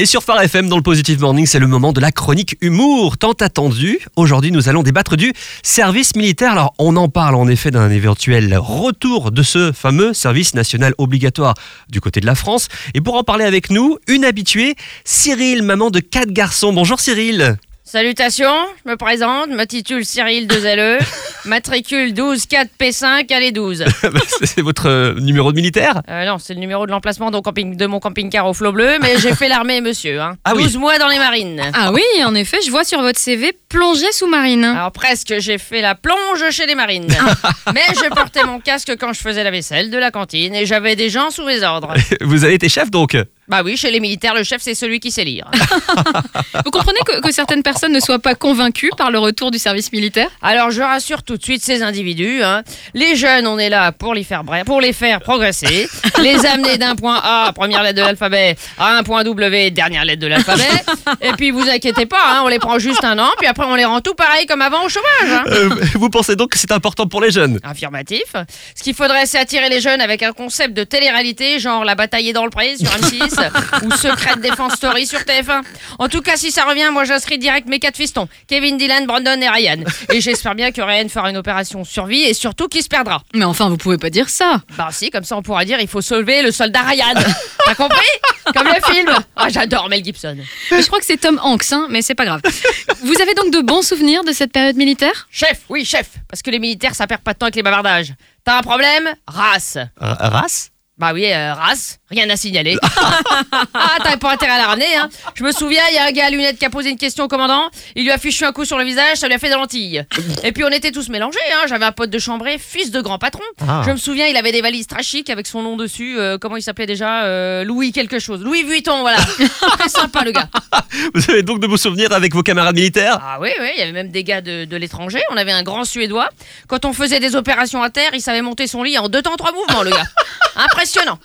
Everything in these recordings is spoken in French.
Et sur Phare FM, dans le Positive Morning, c'est le moment de la chronique humour, tant attendu. Aujourd'hui, nous allons débattre du service militaire. Alors, on en parle en effet d'un éventuel retour de ce fameux service national obligatoire du côté de la France. Et pour en parler avec nous, une habituée, Cyril, maman de quatre garçons. Bonjour Cyril. Salutations, je me présente, me titule Cyril 2LE, matricule 12 4 P5, allez 12. c'est votre euh, numéro de militaire? Euh, non, c'est le numéro de l'emplacement de, mon camping-car au flot bleu, mais j'ai fait l'armée, monsieur. Hein. Ah oui. 12 mois dans les marines. Ah oui, en effet, je vois sur votre CV plongée sous-marine. Alors presque, j'ai fait la plonge chez les marines. mais je portais mon casque quand je faisais la vaisselle de la cantine et j'avais des gens sous mes ordres. Vous avez été chef donc? Bah oui, chez les militaires, le chef c'est celui qui sait lire. Vous comprenez que, que certaines personnes ne soient pas convaincues par le retour du service militaire? Alors je rassure tout de suite ces individus. hein. Les jeunes, on est là pour les faire bref, pour les faire progresser, les amener d'un point A, première lettre de l'alphabet, à un point W, dernière lettre de l'alphabet. Et puis vous inquiétez pas, hein, on les prend juste un an, puis après on les rend tout pareil comme avant au chômage. hein. Euh, Vous pensez donc que c'est important pour les jeunes? Affirmatif. Ce qu'il faudrait, c'est attirer les jeunes avec un concept de télé-réalité, genre La bataille est dans le pré sur M6 ou Secret Défense Story sur TF1. En tout cas, si ça revient, moi j'inscris direct mes quatre fistons Kevin, Dylan, Brandon et Ryan. Et j'espère bien que Ryan fera une opération survie et surtout qu'il se perdra. Mais enfin, vous pouvez pas dire ça. Bah si, comme ça on pourra dire il faut sauver le soldat Ryan. T'as compris? Comme le film. Ah, j'adore Mel Gibson. Mais je crois que c'est Tom Hanks, hein, mais c'est pas grave. Vous avez donc de bons souvenirs de cette période militaire? Chef, oui chef, parce que les militaires ça perd pas de temps avec les bavardages. T'as un problème? Race. Euh, Race? Bah oui, euh, race, rien à signaler. t'avais pas intérêt à la ramener, hein. Je me souviens, il y a un gars à lunettes qui a posé une question au commandant. Il lui a fichu un coup sur le visage, ça lui a fait des lentilles. Et puis on était tous mélangés, hein. J'avais un pote de chambré, fils de grand patron. Ah. Je me souviens, il avait des valises très chic avec son nom dessus. Euh, comment il s'appelait déjà Euh, Louis quelque chose. Louis Vuitton, voilà. Très sympa le gars. Vous avez donc de beaux souvenirs avec vos camarades militaires? Ah oui, oui, il y avait même des gars de, de l'étranger. On avait un grand Suédois. Quand on faisait des opérations à terre, il savait monter son lit en deux temps, trois mouvements, le gars. Impressionnant.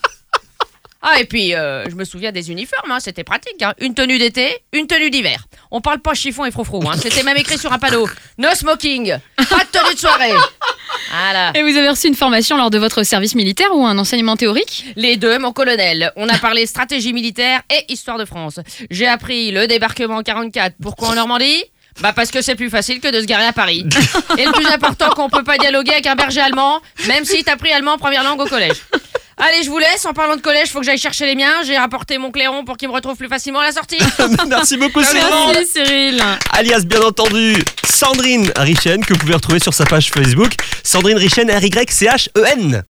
Ah, et puis, euh, je me souviens des uniformes, hein, c'était pratique. hein. Une tenue d'été, une tenue d'hiver. On parle pas chiffon et froufrou. Hein. C'était même écrit sur un panneau. No smoking, pas de tenue de soirée. Voilà. Et vous avez reçu une formation lors de votre service militaire ou un enseignement théorique? Les deux, mon colonel. On a parlé stratégie militaire et histoire de France. J'ai appris le débarquement en 44. Pourquoi en Normandie? Bah parce que c'est plus facile que de se garer à Paris. Et le plus important qu'on peut pas dialoguer avec un berger allemand, même si t'as pris allemand en première langue au collège. Allez, je vous laisse. En parlant de collège, faut que j'aille chercher les miens. J'ai rapporté mon clairon pour qu'il me retrouve plus facilement à la sortie. Merci beaucoup Cyril Merci Cyril. alias bien entendu Sandrine Richen que vous pouvez retrouver sur sa page Facebook Sandrine Richen R-Y-C-H-E-N